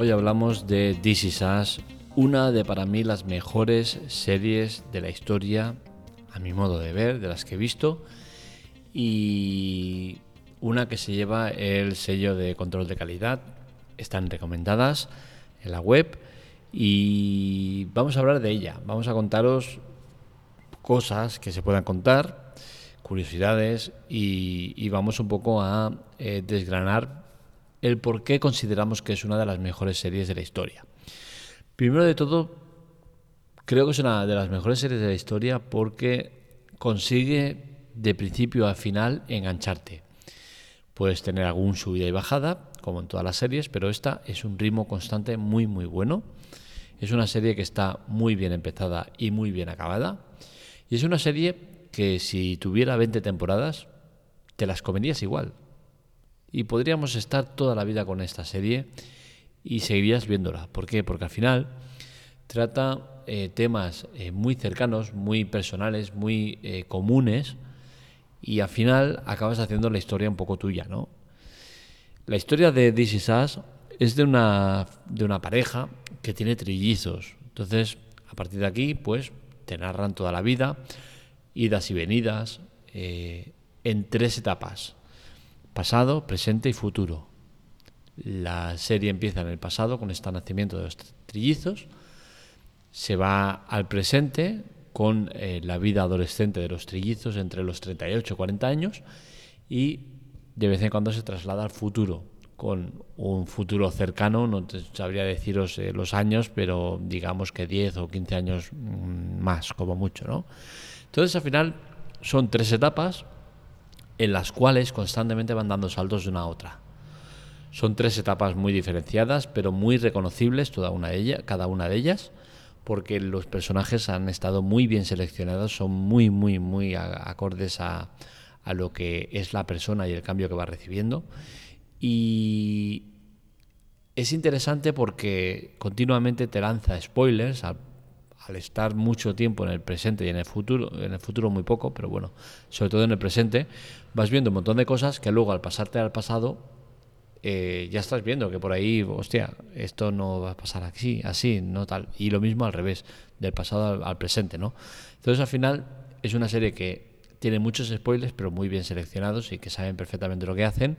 Hoy hablamos de This Is una de para mí las mejores series de la historia, a mi modo de ver, de las que he visto, y una que se lleva el sello de control de calidad. Están recomendadas en la web y vamos a hablar de ella. Vamos a contaros cosas que se puedan contar, curiosidades y, vamos un poco a eh, desgranar el por qué consideramos que es una de las mejores series de la historia. Primero de todo, creo que es una de las mejores series de la historia porque consigue de principio a final engancharte. Puedes tener algún subida y bajada, como en todas las series, pero esta es un ritmo constante muy muy bueno. Es una serie que está muy bien empezada y muy bien acabada. Y es una serie que si tuviera 20 temporadas, te las comerías igual. Y podríamos estar toda la vida con esta serie y seguirías viéndola. ¿Por qué? Porque al final trata eh, temas eh, muy cercanos, muy personales, muy eh, comunes y al final acabas haciendo la historia un poco tuya, ¿no? La historia de This Is Us es de una, de una pareja que tiene trillizos. Entonces, a partir de aquí, pues te narran toda la vida, idas y venidas, en tres etapas pasado, presente y futuro. La serie empieza en el pasado con este nacimiento de los trillizos, se va al presente con eh, la vida adolescente de los trillizos entre los 38 y 40 años y de vez en cuando se traslada al futuro con un futuro cercano, no sabría deciros eh, los años, pero digamos que 10 o 15 años mm, más, como mucho, ¿no? Entonces, al final, son tres etapas, en las cuales constantemente van dando saltos de una a otra. Son tres etapas muy diferenciadas, pero muy reconocibles toda una de ellas, cada una de ellas, porque los personajes han estado muy bien seleccionados, son muy, muy, muy acordes a, a lo que es la persona y el cambio que va recibiendo. Y es interesante porque continuamente te lanza spoilers al estar mucho tiempo en el presente y en el futuro, en el futuro muy poco, pero bueno, sobre todo en el presente, vas viendo un montón de cosas que luego al pasarte al pasado eh, ya estás viendo que por ahí, hostia, esto no va a pasar así, así, no tal. Y lo mismo al revés, del pasado al, presente, ¿no? Entonces al final es una serie que tiene muchos spoilers, pero muy bien seleccionados y que saben perfectamente lo que hacen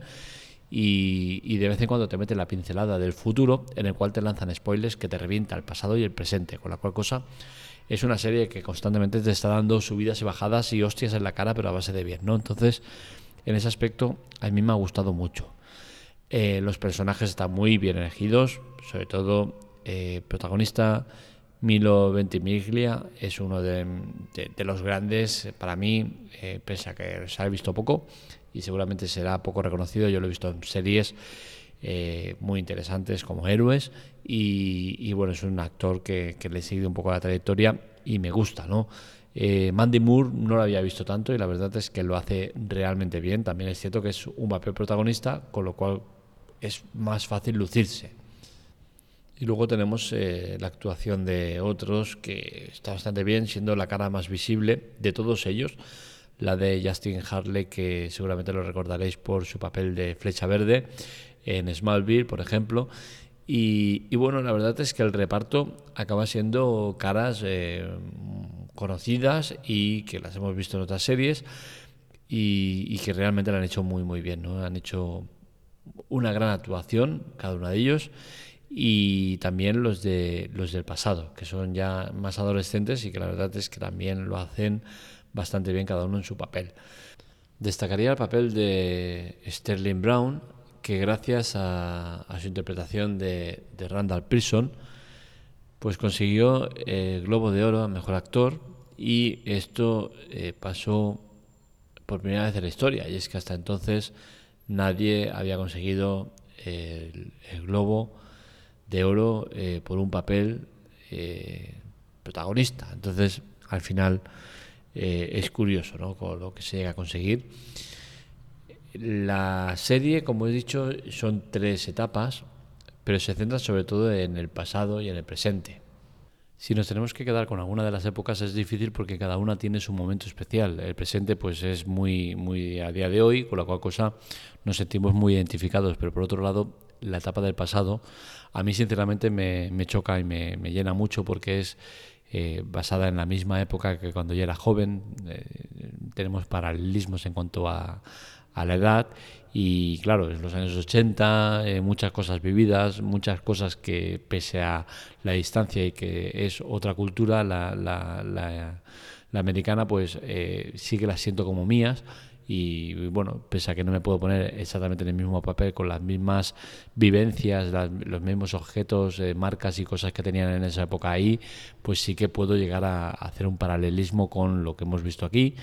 y, de vez en cuando te mete la pincelada del futuro en el cual te lanzan spoilers que te revienta el pasado y el presente, con la cual cosa es una serie que constantemente te está dando subidas y bajadas y hostias en la cara, pero a base de bien, ¿no? Entonces, en ese aspecto, a mí me ha gustado mucho. Eh, los personajes están muy bien elegidos, sobre todo eh, protagonista Milo Ventimiglia es uno de, los grandes para mí, eh, pese a que se ha visto poco, y seguramente será poco reconocido. Yo lo he visto en series eh, muy interesantes como Héroes y, bueno, es un actor que, le he seguido un poco la trayectoria y me gusta, ¿no? Eh, Mandy Moore no lo había visto tanto y la verdad es que lo hace realmente bien. También es cierto que es un papel protagonista, con lo cual es más fácil lucirse. Y luego tenemos eh, la actuación de otros que está bastante bien, siendo la cara más visible de todos ellos la de Justin Harley, que seguramente lo recordaréis por su papel de Flecha Verde en Smallville, por ejemplo. Y, bueno, la verdad es que el reparto acaba siendo caras eh, conocidas y que las hemos visto en otras series y, que realmente lo han hecho muy, muy bien. ¿no? Han hecho una gran actuación, cada uno de ellos, y también los, de, los del pasado, que son ya más adolescentes y que la verdad es que también lo hacen bastante bien cada uno en su papel. Destacaría el papel de Sterling Brown, que gracias a, su interpretación de, Randall Pearson, pues consiguió el Globo de Oro a Mejor Actor y esto eh, pasó por primera vez en la historia y es que hasta entonces nadie había conseguido el, Globo de Oro eh, por un papel eh, protagonista. Entonces, al final eh, es curioso ¿no? Con lo que se llega a conseguir. La serie, como he dicho, son tres etapas, pero se centra sobre todo en el pasado y en el presente. Si nos tenemos que quedar con alguna de las épocas es difícil porque cada una tiene su momento especial. El presente pues es muy muy a día de hoy, con la cual cosa nos sentimos muy identificados, pero por otro lado la etapa del pasado a mí sinceramente me, choca y me, llena mucho porque es eh, basada en la misma época que cuando yo era joven. Eh, tenemos paralelismos en cuanto a, a la edad y claro, en los años 80, eh, muchas cosas vividas, muchas cosas que pese a la distancia y que es otra cultura, la, la, la, americana, pues eh, sí que las siento como mías. Y bueno, pese a que no me puedo poner exactamente en el mismo papel, con las mismas vivencias, los mismos objetos, eh, marcas y cosas que tenían en esa época ahí, pues sí que puedo llegar a hacer un paralelismo con lo que hemos visto aquí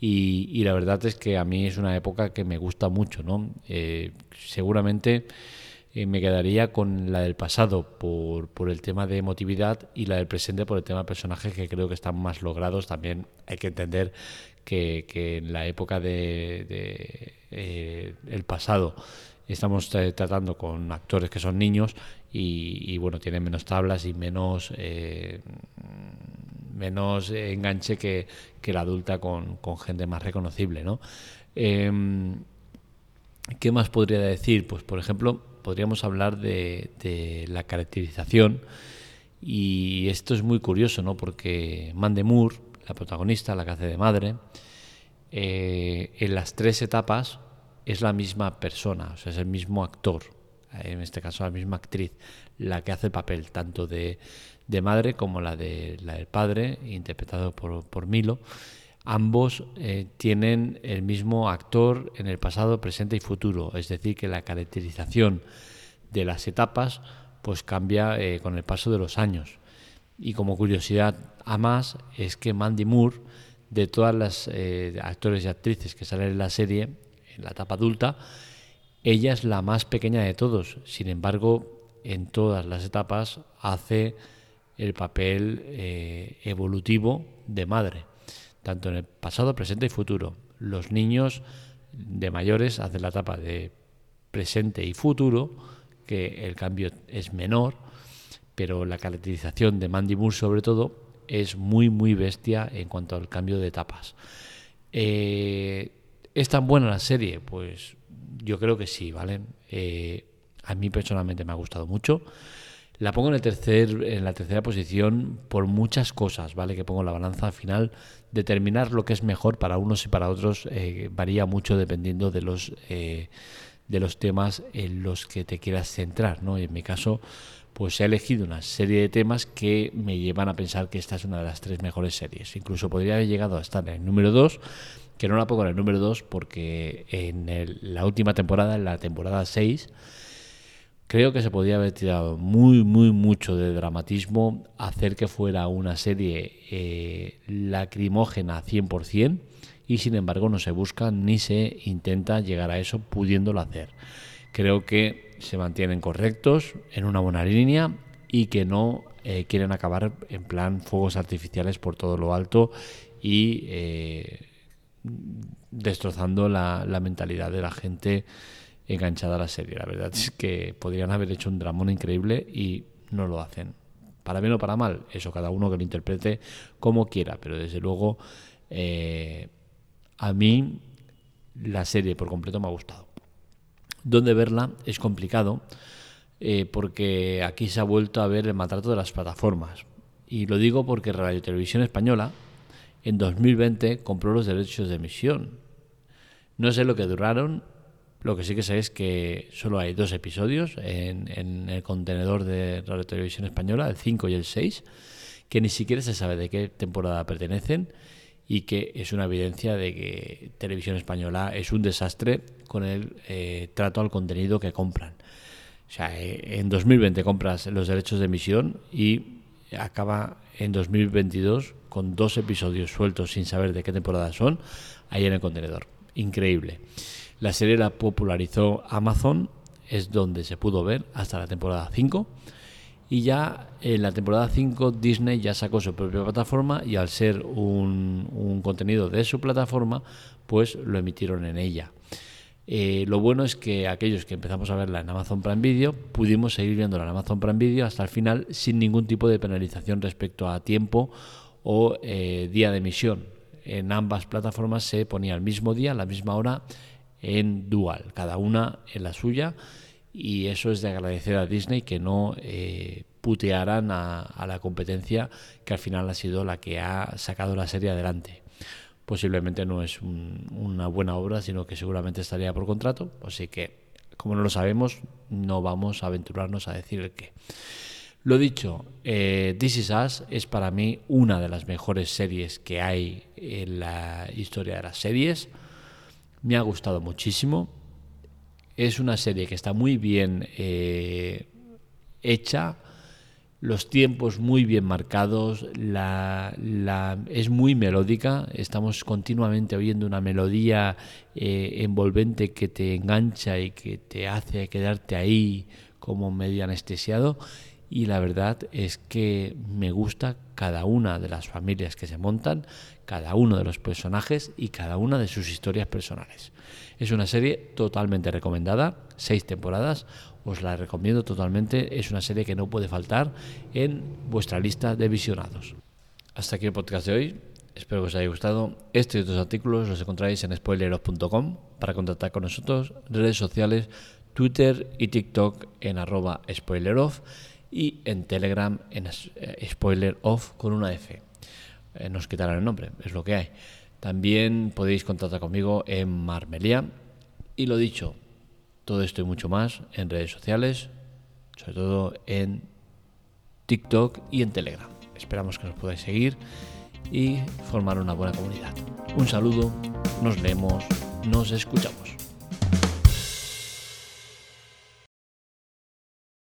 y, la verdad es que a mí es una época que me gusta mucho, ¿no? Eh, seguramente eh, me quedaría con la del pasado por, por, el tema de emotividad y la del presente por el tema de personajes que creo que están más logrados. También hay que entender que, que en la época de, de eh, el pasado estamos tratando con actores que son niños y, bueno, tienen menos tablas y menos menos enganche que, la adulta con, gente más reconocible, ¿no? Em, ¿Qué más podría decir? Pues, por ejemplo, podríamos hablar de, la caracterización y esto es muy curioso, ¿no? Porque Mande Moore, la protagonista, la que hace de madre, eh, en las tres etapas es la misma persona, o sea, es el mismo actor, en este caso la misma actriz, la que hace el papel tanto de, de madre como la, de, la del padre, interpretado por, por Milo. Ambos eh, tienen el mismo actor en el pasado, presente y futuro, es decir, que la caracterización de las etapas pues cambia eh, con el paso de los años. Y como curiosidad a más es que Mandy Moore, de todas las eh, actores y actrices que salen en la serie, en la etapa adulta, ella es la más pequeña de todos. Sin embargo, en todas las etapas hace el papel evolutivo de madre, tanto en el pasado, presente y futuro. Los niños de mayores hacen la etapa de presente y futuro, que el cambio es menor, pero la caracterización de Mandy Moore sobre todo es muy muy bestia en cuanto al cambio de etapas. Eh, ¿Es tan buena la serie? Pues yo creo que sí, ¿vale? Eh, a mí personalmente me ha gustado mucho. La pongo en, el tercer, en la tercera posición por muchas cosas, ¿vale? Que pongo la balanza al final. Determinar lo que es mejor para unos y para otros eh, varía mucho dependiendo de los, eh, de los temas en los que te quieras centrar, ¿no? Y en mi caso, pues he elegido una serie de temas que me llevan a pensar que esta es una de las tres mejores series. Incluso podría haber llegado a estar en el número 2, que no la pongo en el número 2 porque en la última temporada, en la temporada 6, Creo que se podía haber tirado muy, muy mucho de dramatismo, hacer que fuera una serie eh, lacrimógena 100% y sin embargo no se busca ni se intenta llegar a eso pudiéndolo hacer. Creo que se mantienen correctos en una buena línea y que no eh, quieren acabar en plan fuegos artificiales por todo lo alto y eh, destrozando la, la mentalidad de la gente enganchada la serie. La verdad es que podrían haber hecho un dramón increíble y no lo hacen. Para bien o para mal, eso cada uno que lo interprete como quiera, pero desde luego eh, a mí la serie por completo me ha gustado. Donde verla es complicado eh, porque aquí se ha vuelto a ver el maltrato de las plataformas. Y lo digo porque Radio Televisión Española en 2020 compró los derechos de emisión. No sé lo que duraron, lo que sí que sé es que solo hay dos episodios en, el contenedor de Radio Televisión Española, el 5 y el 6, que ni siquiera se sabe de qué temporada pertenecen y que es una evidencia de que Televisión Española es un desastre con el eh, trato al contenido que compran. O sea, eh, en 2020 compras los derechos de emisión y acaba en 2022 con dos episodios sueltos sin saber de qué temporada son ahí en el contenedor. Increíble. La serie la popularizó Amazon, es donde se pudo ver hasta la temporada 5. Y ya en la temporada 5 Disney ya sacó su propia plataforma y al ser un, contenido de su plataforma, pues lo emitieron en ella. Eh, lo bueno es que aquellos que empezamos a verla en Amazon Prime Video pudimos seguir viéndola en Amazon Prime Video hasta el final sin ningún tipo de penalización respecto a tiempo o eh, día de emisión. En ambas plataformas se ponía el mismo día, la misma hora en dual, cada una en la suya y eso es de agradecer a Disney que no eh, putearan a, la competencia que al final ha sido la que ha sacado la serie adelante. Posiblemente no es una buena obra, sino que seguramente estaría por contrato, así que como no lo sabemos, no vamos a aventurarnos a decir el qué. Lo dicho, eh, This Is Us es para mí una de las mejores series que hay en la historia de las series. Me ha gustado muchísimo. Es una serie que está muy bien eh, hecha, los tiempos muy bien marcados, la, es muy melódica, estamos continuamente oyendo una melodía eh, envolvente que te engancha y que te hace quedarte ahí como medio anestesiado y la verdad es que me gusta cada una de las familias que se montan, cada uno de los personajes y cada una de sus historias personales. Es una serie totalmente recomendada, seis temporadas, os la recomiendo totalmente, es una serie que no puede faltar en vuestra lista de visionados. Hasta aquí el podcast de hoy, espero que os haya gustado. Este y otros artículos los encontráis en spoileros.com para contactar con nosotros, redes sociales, Twitter y TikTok en arroba spoileroff y en Telegram en eh, spoileroff con una F. Eh, nos quitarán el nombre, es lo que hay. También podéis contactar conmigo en Marmelia. Y lo dicho, todo esto y mucho más en redes sociales, sobre todo en TikTok y en Telegram. Esperamos que nos podáis seguir y formar una buena comunidad. Un saludo, nos leemos, nos escuchamos.